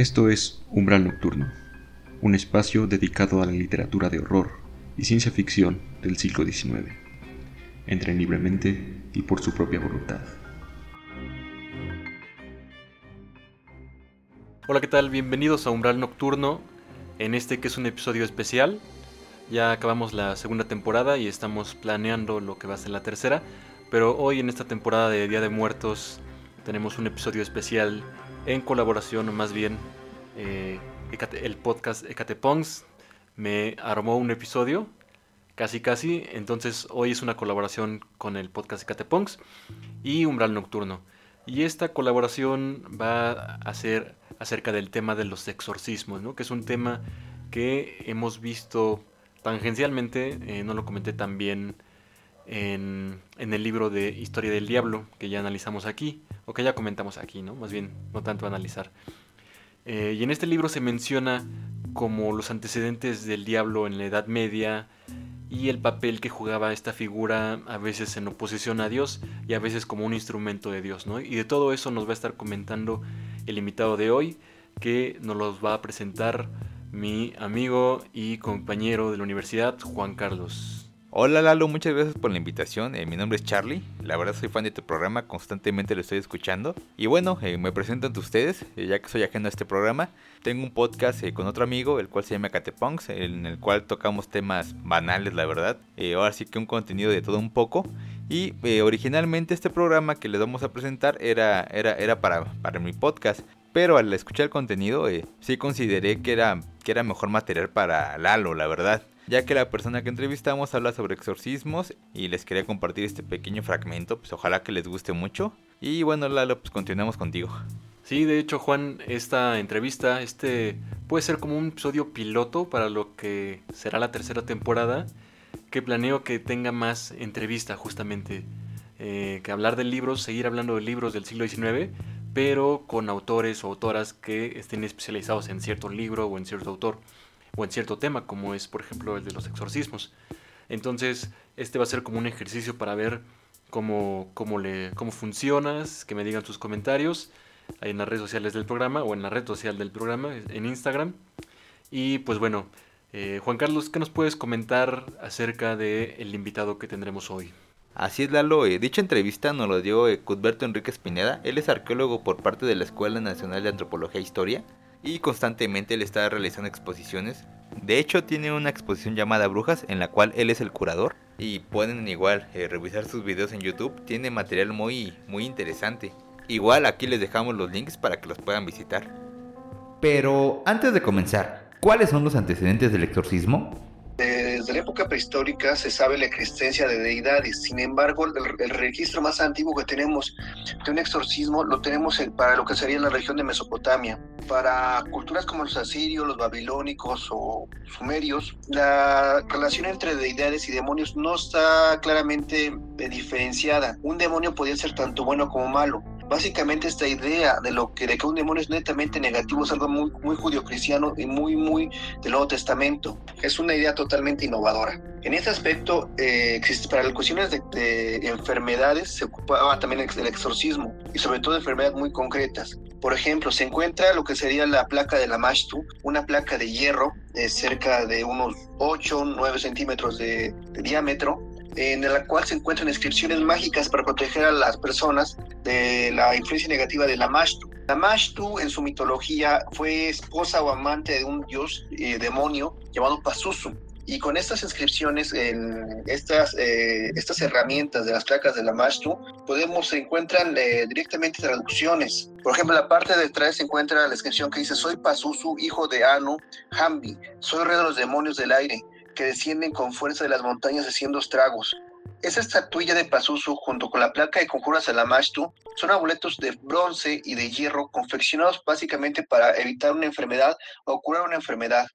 Esto es Umbral Nocturno, un espacio dedicado a la literatura de horror y ciencia ficción del siglo XIX. Entren libremente y por su propia voluntad. Hola, ¿qué tal? Bienvenidos a Umbral Nocturno, en este que es un episodio especial. Ya acabamos la segunda temporada y estamos planeando lo que va a ser la tercera, pero hoy en esta temporada de Día de Muertos tenemos un episodio especial en colaboración, o más bien eh, el podcast Ecatepongs me armó un episodio, casi casi, entonces hoy es una colaboración con el podcast Ecatepongs y Umbral Nocturno. Y esta colaboración va a ser acerca del tema de los exorcismos, ¿no? que es un tema que hemos visto tangencialmente, eh, no lo comenté también en, en, el libro de Historia del Diablo, que ya analizamos aquí, o que ya comentamos aquí, ¿no? Más bien, no tanto analizar. Eh, y en este libro se menciona como los antecedentes del diablo en la Edad Media y el papel que jugaba esta figura a veces en oposición a Dios y a veces como un instrumento de Dios, ¿no? Y de todo eso nos va a estar comentando el invitado de hoy, que nos los va a presentar mi amigo y compañero de la universidad, Juan Carlos. Hola Lalo, muchas gracias por la invitación. Eh, mi nombre es Charlie. La verdad soy fan de tu programa, constantemente lo estoy escuchando. Y bueno, eh, me presento ante ustedes, eh, ya que soy ajeno a este programa. Tengo un podcast con otro amigo, el cual se llama Catepunks, en el cual tocamos temas banales, la verdad. ahora sí que un contenido de todo un poco. Y originalmente este programa que les vamos a presentar era, era, era para, para mi podcast. Pero al escuchar el contenido, sí consideré que era, que era mejor material para Lalo, la verdad ya que la persona que entrevistamos habla sobre exorcismos y les quería compartir este pequeño fragmento, pues ojalá que les guste mucho. Y bueno, Lalo, pues continuamos contigo. Sí, de hecho, Juan, esta entrevista, este puede ser como un episodio piloto para lo que será la tercera temporada, que planeo que tenga más entrevista justamente, eh, que hablar de libros, seguir hablando de libros del siglo XIX, pero con autores o autoras que estén especializados en cierto libro o en cierto autor o en cierto tema, como es por ejemplo el de los exorcismos. Entonces, este va a ser como un ejercicio para ver cómo, cómo, le, cómo funcionas, que me digan sus comentarios en las redes sociales del programa o en la red social del programa, en Instagram. Y pues bueno, eh, Juan Carlos, ¿qué nos puedes comentar acerca del el invitado que tendremos hoy? Así es, Lalo. Eh, dicha entrevista nos lo dio eh, Cudberto Enrique Pineda. Él es arqueólogo por parte de la Escuela Nacional de Antropología e Historia y constantemente le está realizando exposiciones. De hecho, tiene una exposición llamada Brujas en la cual él es el curador y pueden igual eh, revisar sus videos en YouTube. Tiene material muy, muy interesante. Igual aquí les dejamos los links para que los puedan visitar. Pero antes de comenzar, ¿cuáles son los antecedentes del exorcismo? Desde la época prehistórica se sabe la existencia de deidades, sin embargo el, registro más antiguo que tenemos de un exorcismo lo tenemos para lo que sería la región de Mesopotamia. Para culturas como los asirios, los babilónicos o sumerios, la relación entre deidades y demonios no está claramente diferenciada. Un demonio podía ser tanto bueno como malo básicamente esta idea de lo que de que un demonio es netamente negativo es algo muy, muy cristiano y muy, muy del Nuevo Testamento. Es una idea totalmente innovadora. En este aspecto, eh, para las cuestiones de, enfermedades se ocupaba también del exorcismo y sobre todo de enfermedades muy concretas. Por ejemplo, se encuentra lo que sería la placa de la Mashtu, una placa de hierro de cerca de unos 8 9 centímetros de diámetro, en la cual se encuentran inscripciones mágicas para proteger a las personas de la influencia negativa de la Mashtu. La en su mitología fue esposa o amante de un dios eh, demonio llamado Pazuzu. Y con estas inscripciones, en estas, eh, estas herramientas de las placas de la Mashtu, podemos, se encuentran eh, directamente traducciones. Por ejemplo, la parte de atrás se encuentra la inscripción que dice, soy Pazuzu, hijo de Anu, Hambi, soy rey de los demonios del aire que descienden con fuerza de las montañas haciendo estragos. Esa estatuilla de Pazuzu, junto con la placa de conjuras Alamashtu, son amuletos de bronce y de hierro confeccionados básicamente para evitar una enfermedad o curar una enfermedad.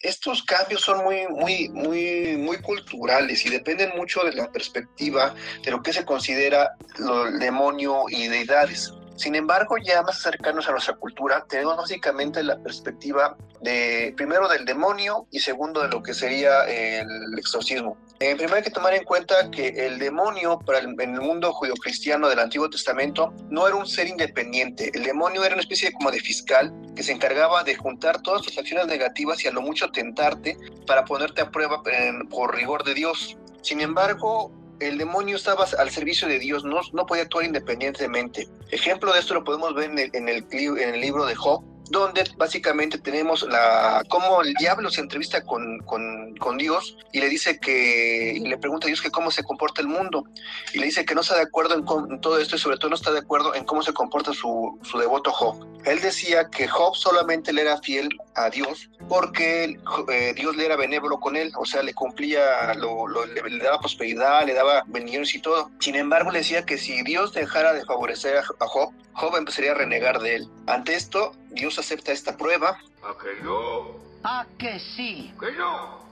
estos cambios son muy, muy, muy, muy culturales y dependen mucho de la perspectiva de lo que se considera el demonio y deidades. Sin embargo, ya más cercanos a nuestra cultura, tenemos básicamente la perspectiva de, primero del demonio y segundo de lo que sería el exorcismo. Eh, primero hay que tomar en cuenta que el demonio para el, en el mundo judio-cristiano del Antiguo Testamento no era un ser independiente. El demonio era una especie de, como de fiscal que se encargaba de juntar todas tus acciones negativas y a lo mucho tentarte para ponerte a prueba por rigor de Dios. Sin embargo, el demonio estaba al servicio de Dios, no, podía actuar independientemente. Ejemplo de esto lo podemos ver en el, en el libro de Job, donde básicamente tenemos la cómo el diablo se entrevista con, con, Dios y le dice que y le pregunta a Dios que cómo se comporta el mundo y le dice que no está de acuerdo en, todo esto y sobre todo no está de acuerdo en cómo se comporta su, su, devoto Job. Él decía que Job solamente le era fiel a Dios porque eh, Dios le era benévolo con él, o sea, le cumplía, le, le, daba prosperidad, le daba bendiciones y todo. Sin embargo, le decía que si Dios dejara de favorecer a, a Job, Job empezaría a renegar de él. Ante esto, Dios acepta esta prueba. ¿A que no? ¿A que sí? ¿Que no?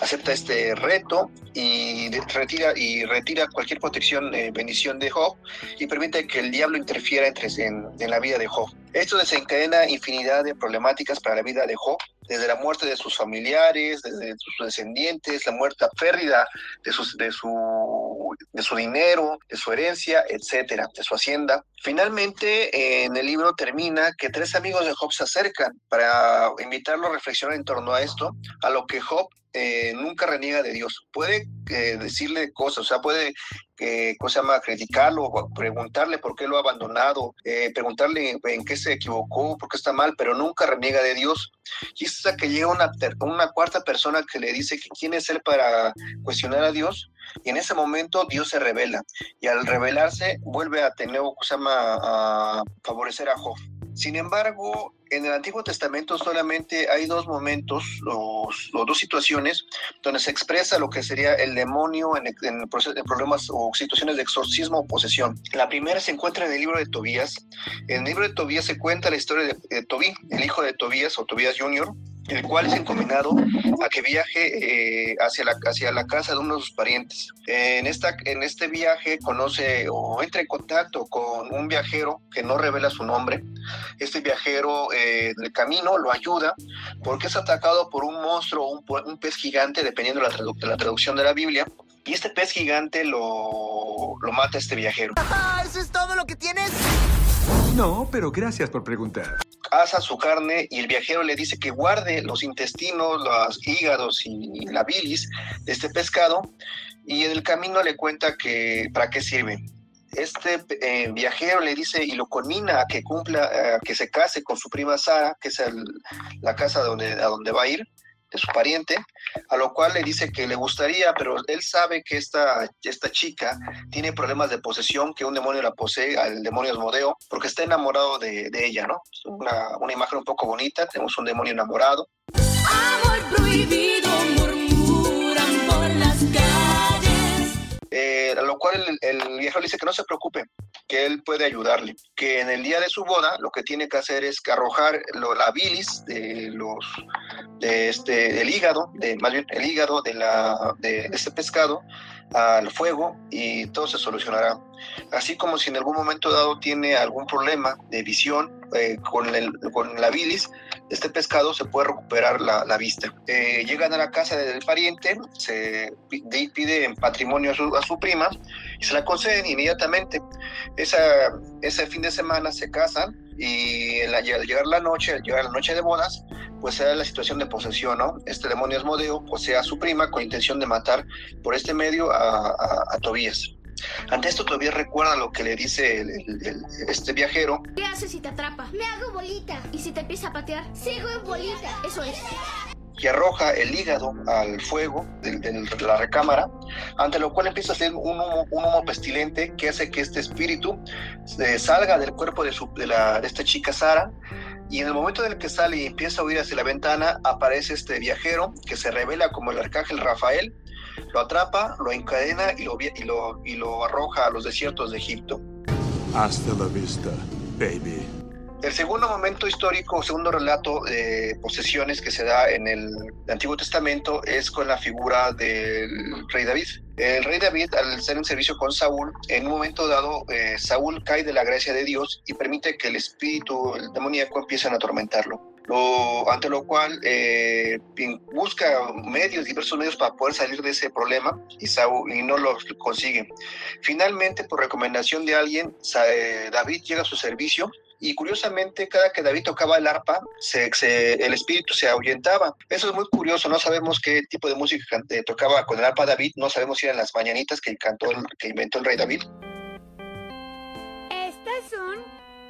Acepta este reto y retira, y retira cualquier protección, eh, bendición de Job y permite que el diablo interfiera entre, en, en la vida de Job. Esto desencadena infinidad de problemáticas para la vida de Job, desde la muerte de sus familiares, desde sus descendientes, la muerte, la pérdida de, sus, de, su, de su dinero, de su herencia, etcétera, de su hacienda. Finalmente, eh, en el libro termina que tres amigos de Job se acercan para invitarlo a reflexionar en torno a esto, a lo que Job eh, nunca reniega de Dios. Puede eh, decirle cosas, o sea, puede, eh, ¿cómo se llama?, criticarlo, preguntarle por qué lo ha abandonado, preguntarle en qué se equivocó, por qué está mal, pero nunca reniega de Dios. Y es hasta que llega una, una cuarta persona que le dice que quién es él para cuestionar a Dios, y en ese momento Dios se revela, y al revelarse vuelve a tener, ¿cómo se a favorecer a Job. Sin embargo, en el Antiguo Testamento solamente hay dos momentos o, dos situaciones donde se expresa lo que sería el demonio en, en, en, problemas o situaciones de exorcismo o posesión. La primera se encuentra en el libro de Tobías. En el libro de Tobías se cuenta la historia de, de Tobí, el hijo de Tobías o Tobías Jr., el cual es encomendado a que viaje eh, hacia, la, hacia la casa de uno de sus parientes. En, esta, en este viaje conoce o entra en contacto con un viajero que no revela su nombre. Este viajero eh, del camino lo ayuda porque es atacado por un monstruo o un, un, pez gigante, dependiendo de la, tradu de la, traducción de la Biblia. Y este pez gigante lo, lo mata a este viajero. ¿Eso es todo lo que tienes? No, pero gracias por preguntar asa su carne y el viajero le dice que guarde los intestinos, los hígados y la bilis de este pescado y en el camino le cuenta que para qué sirve. Este eh, viajero le dice y lo conmina a que cumpla, a que se case con su prima Sara, que es la casa donde, a donde va a ir, de su pariente, a lo cual le dice que le gustaría, pero él sabe que esta, esta chica tiene problemas de posesión, que un demonio la posee, el demonio Asmodeo, porque está enamorado de, de ella, ¿no? Una, una, imagen un poco bonita, tenemos un demonio enamorado. Amor prohibido, murmuran por las calles. Eh, a lo cual el, el viejo le dice que no se preocupe, que él puede ayudarle, que en el día de su boda lo que tiene que hacer es que arrojar la bilis de los de este del hígado, de más bien el hígado de la de este pescado al fuego y todo se solucionará. Así como si en algún momento dado tiene algún problema de visión eh, con, el, con, la bilis, este pescado se puede recuperar la, vista. Eh, llegan a la casa del pariente, se pide, en patrimonio a su, prima y se la conceden inmediatamente. Esa, ese fin de semana se casan y al llegar la noche, al llegar la noche de bodas, pues se da la situación de posesión, ¿no? Este demonio Asmodeo posee a su prima con intención de matar por este medio a, a, a Tobías. Ante esto Tobías recuerda lo que le dice el, el, el, este viajero. ¿Qué haces si te atrapa? Me hago bolita. ¿Y si te empieza a patear? Sigo en bolita. Eso es. Y arroja el hígado al fuego de, de, la recámara, ante lo cual empieza a hacer un humo, un humo pestilente que hace que este espíritu eh, salga del cuerpo de, su, de, la, de esta chica Sara, y en el momento en el que sale y empieza a huir hacia la ventana, aparece este viajero que se revela como el arcángel Rafael, lo atrapa, lo encadena y lo, y lo, y lo arroja a los desiertos de Egipto. Hasta la vista, baby. El segundo momento histórico, segundo relato de posesiones que se da en el Antiguo Testamento es con la figura del rey David. El rey David, al estar en servicio con Saúl, en un momento dado, eh, Saúl cae de la gracia de Dios y permite que el espíritu el demoníaco empiece a atormentarlo. Lo, ante lo cual eh, busca medios, diversos medios para poder salir de ese problema y, Saúl, no lo consigue. Finalmente, por recomendación de alguien, eh, David llega a su servicio y curiosamente cada que David tocaba el arpa, se, se, el espíritu se ahuyentaba. Eso es muy curioso, no sabemos qué tipo de música eh, tocaba con el arpa David, no sabemos si eran las mañanitas que, cantó, que inventó el rey David. Estas son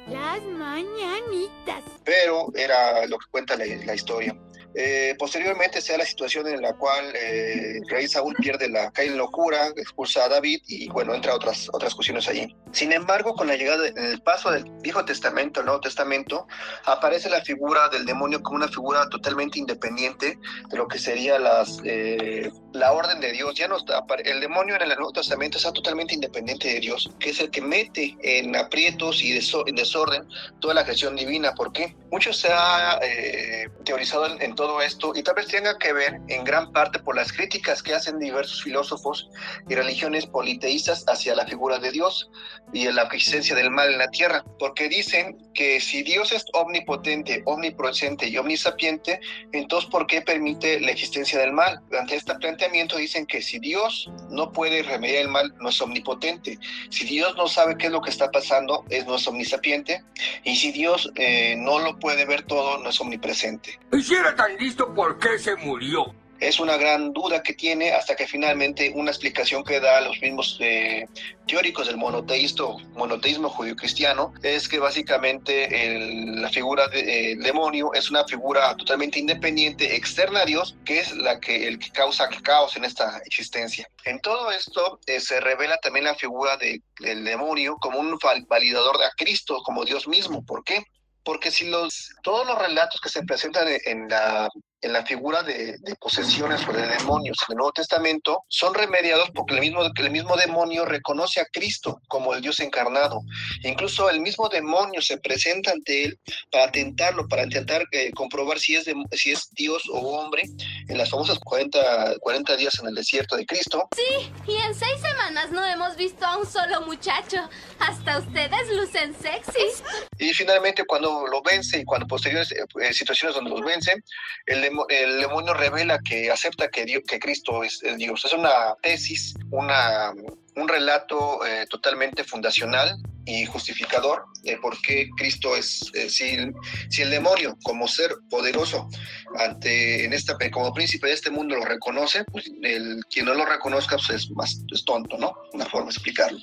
las mañanitas. Pero era lo que cuenta la, la historia. Eh, posteriormente se da la situación en la cual eh, el rey Saúl pierde la cae en locura, expulsa a David y bueno, entra otras, otras cuestiones allí. Sin embargo, con la llegada, en el paso del Viejo Testamento al Nuevo Testamento, aparece la figura del demonio como una figura totalmente independiente de lo que sería las, eh, la orden de Dios. Ya no está, el demonio en el Nuevo Testamento está totalmente independiente de Dios, que es el que mete en aprietos y en desorden toda la creación divina. ¿Por qué? Mucho se ha teorizado en, en todo esto y tal vez tenga que ver en gran parte por las críticas que hacen diversos filósofos y religiones politeístas hacia la figura de Dios y la existencia del mal en la tierra, porque dicen que si Dios es omnipotente, omnipresente y omnisapiente, entonces ¿por qué permite la existencia del mal? Ante este planteamiento dicen que si Dios no puede remediar el mal, no es omnipotente. Si Dios no sabe qué es lo que está pasando, es no es omnisapiente. Y si Dios eh, no lo puede ver todo, no es omnipresente. Hiciera tan listo por qué se murió. Es una gran duda que tiene hasta que finalmente una explicación que da a los mismos eh, teóricos del monoteísmo, monoteísmo judío-cristiano es que básicamente la figura del de, demonio es una figura totalmente independiente, externa a Dios, que es la que, el que causa caos en esta existencia. En todo esto eh, se revela también la figura de, del demonio como un validador a Cristo, como Dios mismo. ¿Por qué? porque si los todos los relatos que se presentan en la en la figura de, de, posesiones o de demonios en el Nuevo Testamento son remediados porque el mismo, el mismo demonio reconoce a Cristo como el Dios encarnado. Incluso el mismo demonio se presenta ante él para tentarlo, para intentar eh, comprobar si es, de, si es Dios o hombre en las famosas 40, 40 días en el desierto de Cristo. Sí, y en seis semanas no hemos visto a un solo muchacho. Hasta ustedes lucen sexys. Y finalmente cuando lo vence y cuando posteriores eh, situaciones donde los vence, el el demonio revela que acepta que, Dios, que Cristo es el Dios. Es una tesis, una, un relato eh, totalmente fundacional y justificador de por qué Cristo es, eh, si, si, el demonio como ser poderoso ante en esta como príncipe de este mundo lo reconoce, pues el quien no lo reconozca pues es más es tonto, ¿no? Una forma de explicarlo.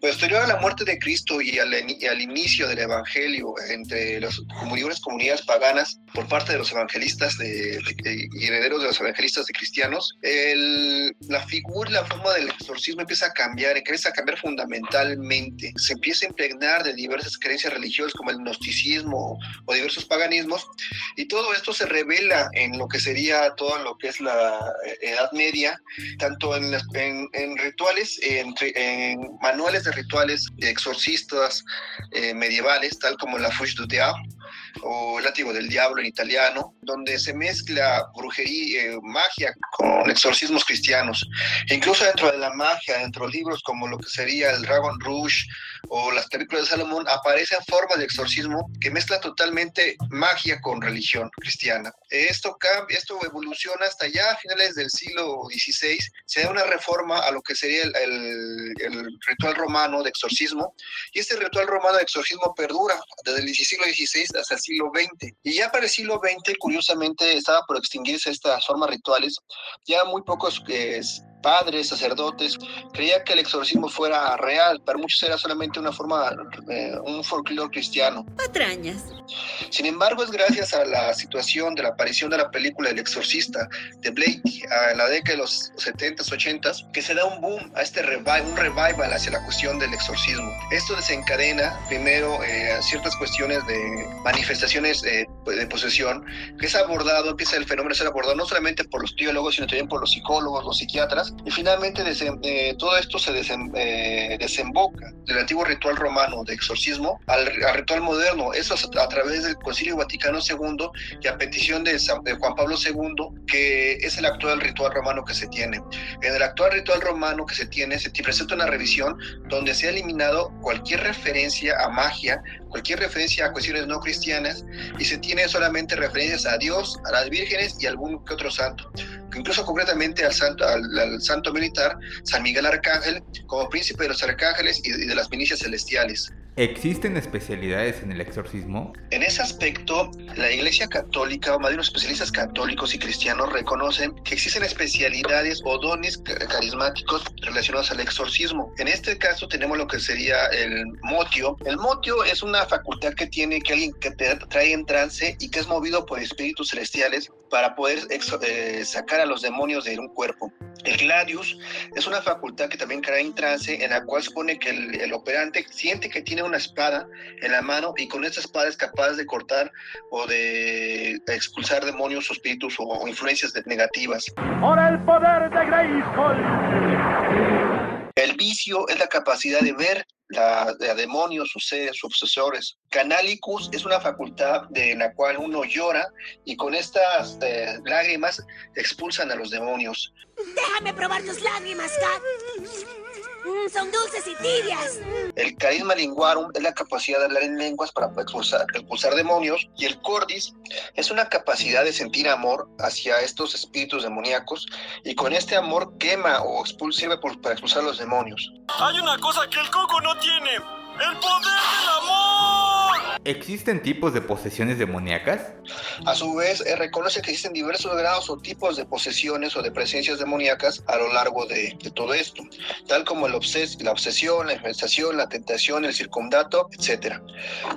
Posterior a la muerte de Cristo y al, y al inicio del evangelio entre las comunidades, comunidades paganas por parte de los evangelistas de, de, y herederos de los evangelistas de cristianos, el, la figura, la forma del exorcismo empieza a cambiar, empieza a cambiar fundamentalmente. Se empieza a impregnar de diversas creencias religiosas como el gnosticismo o diversos paganismos, y todo esto se revela en lo que sería todo lo que es la Edad Media, tanto en, rituales, en, manuales de rituales de exorcistas eh, medievales, tal como la Fouche du o el látigo del diablo en italiano, donde se mezcla brujería, eh, magia con exorcismos cristianos. Incluso dentro de la magia, dentro de libros como lo que sería el Dragon Rouge o las películas de Salomón, aparecen formas de exorcismo que mezclan totalmente magia con religión cristiana. Esto cambia, esto evoluciona hasta ya a finales del siglo XVI, se da una reforma a lo que sería el, el, el ritual romano de exorcismo, y este ritual romano de exorcismo perdura desde el siglo XVI hasta el siglo XX. Y ya para el siglo XX, curiosamente, estaba por extinguirse estas formas rituales. Ya muy pocos eh, padres, sacerdotes, creían que el exorcismo fuera real. Para muchos era solamente una forma, eh, un folclore cristiano. Patrañas. Sin embargo, es gracias a la situación de la aparición de la película El Exorcista de Blake a la década de los 70s, 80s, que se da un boom a este revival, un revival hacia la cuestión del exorcismo. Esto desencadena primero eh, ciertas cuestiones de manifestaciones eh, de posesión, que es abordado, empieza el fenómeno ser abordado no solamente por los teólogos, sino también por los psicólogos, los psiquiatras, y finalmente eh, todo esto se desem, eh, desemboca del antiguo ritual romano de exorcismo al, al ritual moderno, eso a, a, través del Concilio Vaticano II y a petición de, San, de Juan Pablo II, que es el actual ritual romano que se tiene. En el actual ritual romano que se tiene, se presenta una revisión donde se ha eliminado cualquier referencia a magia, cualquier referencia a cuestiones no cristianas y se tiene solamente referencias a Dios, a las vírgenes y a algún que otro santo. Incluso concretamente al santo, al, al santo militar, San Miguel Arcángel, como príncipe de los arcángeles y de las milicias celestiales. ¿Existen especialidades en el exorcismo? En ese aspecto, la Iglesia Católica, o más bien los especialistas católicos y cristianos, reconocen que existen especialidades o dones carismáticos relacionados al exorcismo. En este caso tenemos lo que sería el motio. El motio es una facultad que tiene que alguien que te trae en trance y que es movido por espíritus celestiales para poder eh, sacar a los demonios de un cuerpo. El gladius es una facultad que también crea en trance, en la cual supone que el, el, operante siente que tiene una espada en la mano y con esta espada es capaz de cortar o de expulsar demonios o espíritus o, influencias negativas. ¡Por el poder de Grayskull! El vicio es la capacidad de ver la, la demonios, sus seres, sus obsesores. Canalicus es una facultad de la cual uno llora y con estas eh, lágrimas expulsan a los demonios. Déjame probar tus lágrimas, Kat. Mm, son dulces y tibias. El carisma linguarum es la capacidad de hablar en lenguas para expulsar, expulsar demonios y el cordis es una capacidad de sentir amor hacia estos espíritus demoníacos y con este amor quema o expulsa, sirve por, para expulsar los demonios. Hay una cosa que el coco no tiene. ¡El poder del amor! ¿Existen tipos de posesiones demoníacas? A su vez, eh, reconoce que existen diversos grados o tipos de posesiones o de presencias demoníacas a lo largo de, todo esto, tal como el obses la obsesión, la infestación, la tentación, el circundato, etc.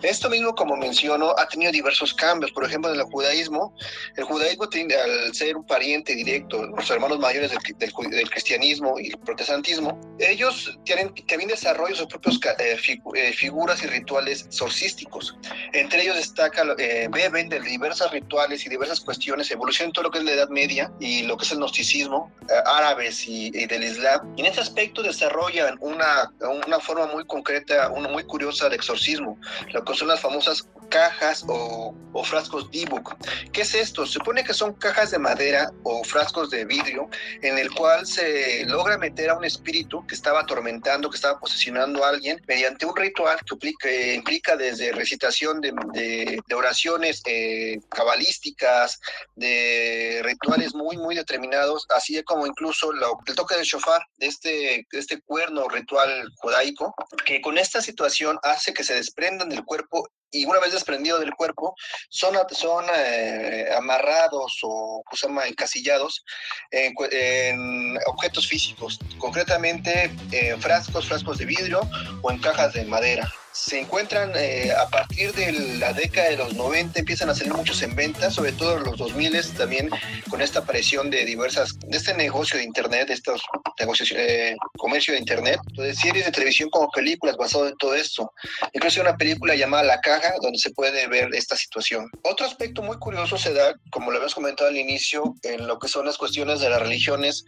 Esto mismo, como menciono, ha tenido diversos cambios. Por ejemplo, en el judaísmo, el judaísmo tiene, al ser un pariente directo, los hermanos mayores del, cristianismo y el protestantismo, ellos tienen, también desarrollan sus propios eh, eh, figuras y rituales sorcísticos. Entre ellos destaca, eh, beben de diversas rituales y diversas cuestiones, evolución en todo lo que es la Edad Media y lo que es el gnosticismo, eh, árabes y, del Islam. En este aspecto desarrollan una, una forma muy concreta, una muy curiosa de exorcismo, lo que son las famosas cajas o, o frascos Dibuk. ¿Qué es esto? Se supone que son cajas de madera o frascos de vidrio en el cual se logra meter a un espíritu que estaba atormentando, que estaba posesionando a alguien mediante un ritual que implica, eh, implica desde recitación de, de, oraciones eh, cabalísticas, de rituales muy, muy determinados, así como incluso el toque del shofar, de este, de este cuerno ritual judaico, que con esta situación hace que se desprendan del cuerpo y una vez desprendido del cuerpo, son, son eh, amarrados o llama, encasillados en, en, objetos físicos, concretamente en frascos, frascos de vidrio o en cajas de madera. Se encuentran eh, a partir de la década de los 90, empiezan a salir muchos en venta, sobre todo en los 2000 también con esta aparición de diversas, de este negocio de internet, de estos negocios, eh, comercio de internet, de series de televisión como películas basado en todo esto. Incluso una película llamada La Caja, donde se puede ver esta situación. Otro aspecto muy curioso se da, como lo habíamos comentado al inicio, en lo que son las cuestiones de las religiones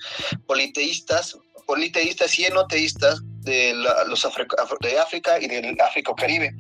politeístas, politeístas y enoteístas de la, los de África y del África Caribe.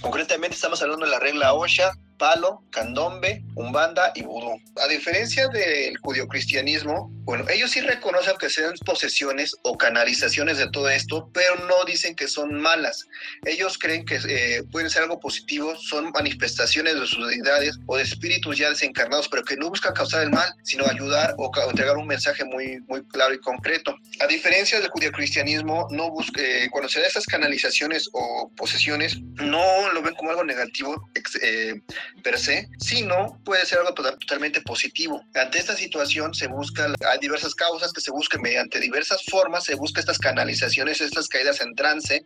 Concretamente estamos hablando de la regla OSHA, palo, candombe, umbanda y vudú. A diferencia del judio-cristianismo, bueno, ellos sí reconocen que sean posesiones o canalizaciones de todo esto, pero no dicen que son malas. Ellos creen que eh, pueden ser algo positivo, son manifestaciones de sus deidades o de espíritus ya desencarnados, pero que no buscan causar el mal, sino ayudar o, entregar un mensaje muy, muy claro y concreto. A diferencia del judio-cristianismo, no eh, cuando se da estas canalizaciones o posesiones, no lo ven como algo negativo eh, per se, sino puede ser algo totalmente positivo. Ante esta situación se busca, hay diversas causas que se buscan mediante diversas formas, se busca estas canalizaciones, estas caídas en trance,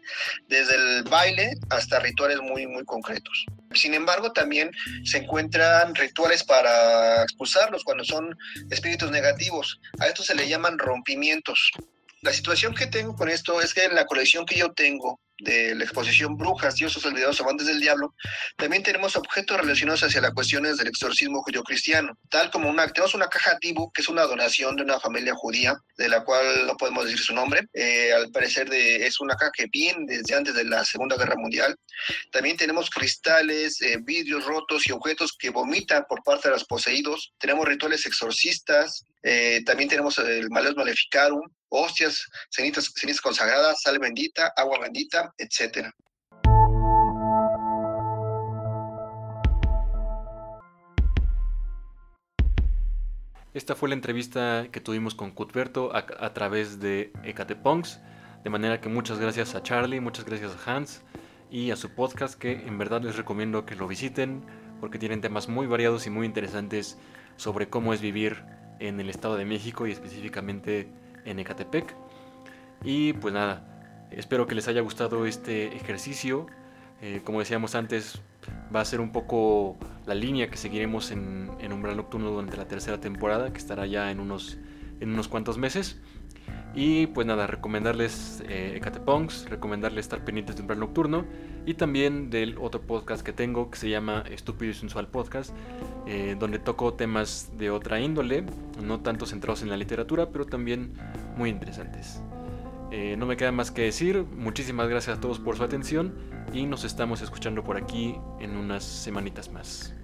desde el baile hasta rituales muy, muy concretos. Sin embargo, también se encuentran rituales para expulsarlos cuando son espíritus negativos. A esto se le llaman rompimientos. La situación que tengo con esto es que en la colección que yo tengo de la exposición Brujas, Dioses Olvidados, Amantes del Diablo, también tenemos objetos relacionados hacia las cuestiones del exorcismo judío-cristiano, tal como una, tenemos una caja Tibu, que es una donación de una familia judía, de la cual no podemos decir su nombre, eh, al parecer de, es una caja que viene desde antes de la Segunda Guerra Mundial. También tenemos cristales, eh, vidrios rotos y objetos que vomitan por parte de los poseídos. Tenemos rituales exorcistas, eh, también tenemos el Maleus Maleficarum, hostias, cenizas, cenizas consagradas, sal bendita, agua bendita, etcétera. Esta fue la entrevista que tuvimos con Cuthberto a, a través de Ecateponks. De manera que muchas gracias a Charlie, muchas gracias a Hans y a su podcast que en verdad les recomiendo que lo visiten porque tienen temas muy variados y muy interesantes sobre cómo es vivir en el Estado de México y específicamente en Ecatepec. Y pues nada, espero que les haya gustado este ejercicio. Eh, como decíamos antes, va a ser un poco la línea que seguiremos en, en Umbral Nocturno durante la tercera temporada, que estará ya en unos, en unos cuantos meses. Y pues nada, recomendarles eh, Ecatepongs, recomendarles estar pendientes de Umbral Nocturno y también del otro podcast que tengo que se llama Estúpido y Sensual Podcast, eh, donde toco temas de otra índole, no tanto centrados en la literatura, pero también muy interesantes. Eh, no me queda más que decir, muchísimas gracias a todos por su atención y nos estamos escuchando por aquí en unas semanitas más.